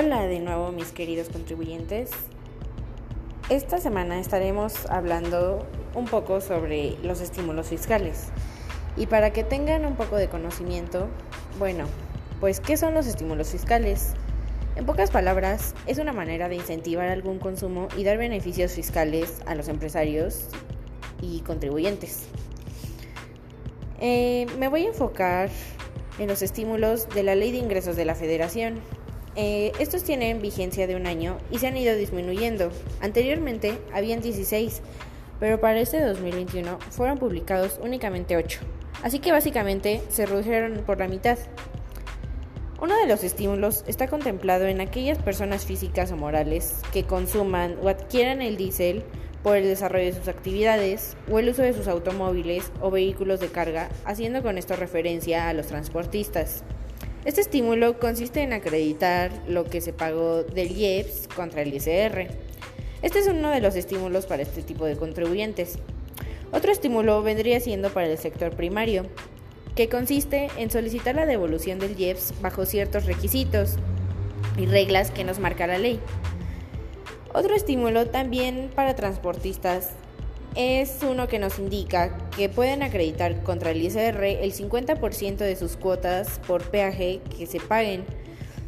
Hola de nuevo mis queridos contribuyentes. Esta semana estaremos hablando un poco sobre los estímulos fiscales. Y para que tengan un poco de conocimiento, bueno, pues ¿qué son los estímulos fiscales? En pocas palabras, es una manera de incentivar algún consumo y dar beneficios fiscales a los empresarios y contribuyentes. Eh, me voy a enfocar en los estímulos de la Ley de Ingresos de la Federación eh, estos tienen vigencia de un año y se han ido disminuyendo. Anteriormente habían 16, pero para este 2021 fueron publicados únicamente 8. Así que básicamente se redujeron por la mitad. Uno de los estímulos está contemplado en aquellas personas físicas o morales que consuman o adquieran el diésel por el desarrollo de sus actividades o el uso de sus automóviles o vehículos de carga, haciendo con esto referencia a los transportistas. Este estímulo consiste en acreditar lo que se pagó del IEPS contra el ICR. Este es uno de los estímulos para este tipo de contribuyentes. Otro estímulo vendría siendo para el sector primario, que consiste en solicitar la devolución del IEPS bajo ciertos requisitos y reglas que nos marca la ley. Otro estímulo también para transportistas es uno que nos indica que pueden acreditar contra el ISR el 50% de sus cuotas por peaje que se paguen.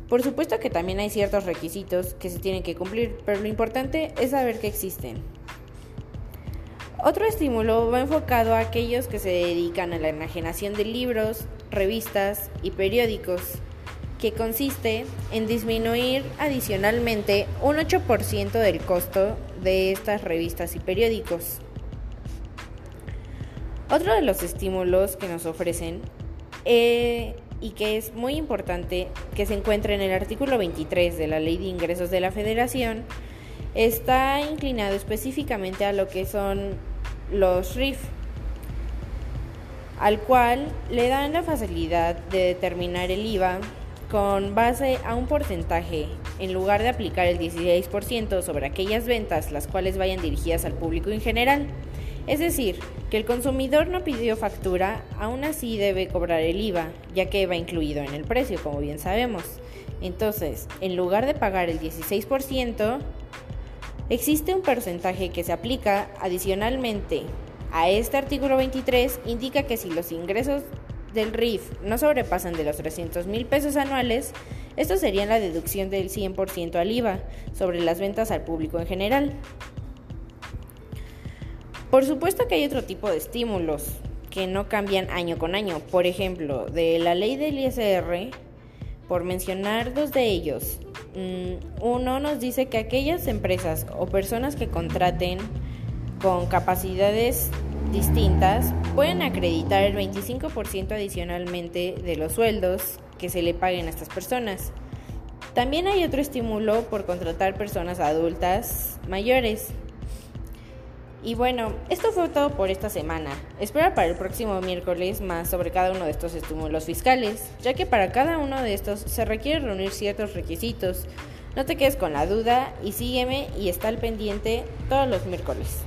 Por supuesto que también hay ciertos requisitos que se tienen que cumplir, pero lo importante es saber que existen. Otro estímulo va enfocado a aquellos que se dedican a la enajenación de libros, revistas y periódicos, que consiste en disminuir adicionalmente un 8% del costo de estas revistas y periódicos. Otro de los estímulos que nos ofrecen eh, y que es muy importante que se encuentra en el artículo 23 de la Ley de Ingresos de la Federación está inclinado específicamente a lo que son los RIF, al cual le dan la facilidad de determinar el IVA con base a un porcentaje, en lugar de aplicar el 16% sobre aquellas ventas las cuales vayan dirigidas al público en general. Es decir, que el consumidor no pidió factura, aún así debe cobrar el IVA, ya que va incluido en el precio, como bien sabemos. Entonces, en lugar de pagar el 16%, existe un porcentaje que se aplica adicionalmente a este artículo 23, indica que si los ingresos del RIF no sobrepasan de los 300 mil pesos anuales, esto sería la deducción del 100% al IVA sobre las ventas al público en general. Por supuesto que hay otro tipo de estímulos que no cambian año con año. Por ejemplo, de la ley del ISR, por mencionar dos de ellos, mm, uno nos dice que aquellas empresas o personas que contraten con capacidades distintas pueden acreditar el 25% adicionalmente de los sueldos que se le paguen a estas personas. También hay otro estímulo por contratar personas adultas mayores. Y bueno, esto fue todo por esta semana. Espera para el próximo miércoles más sobre cada uno de estos estímulos fiscales, ya que para cada uno de estos se requiere reunir ciertos requisitos. No te quedes con la duda y sígueme y está al pendiente todos los miércoles.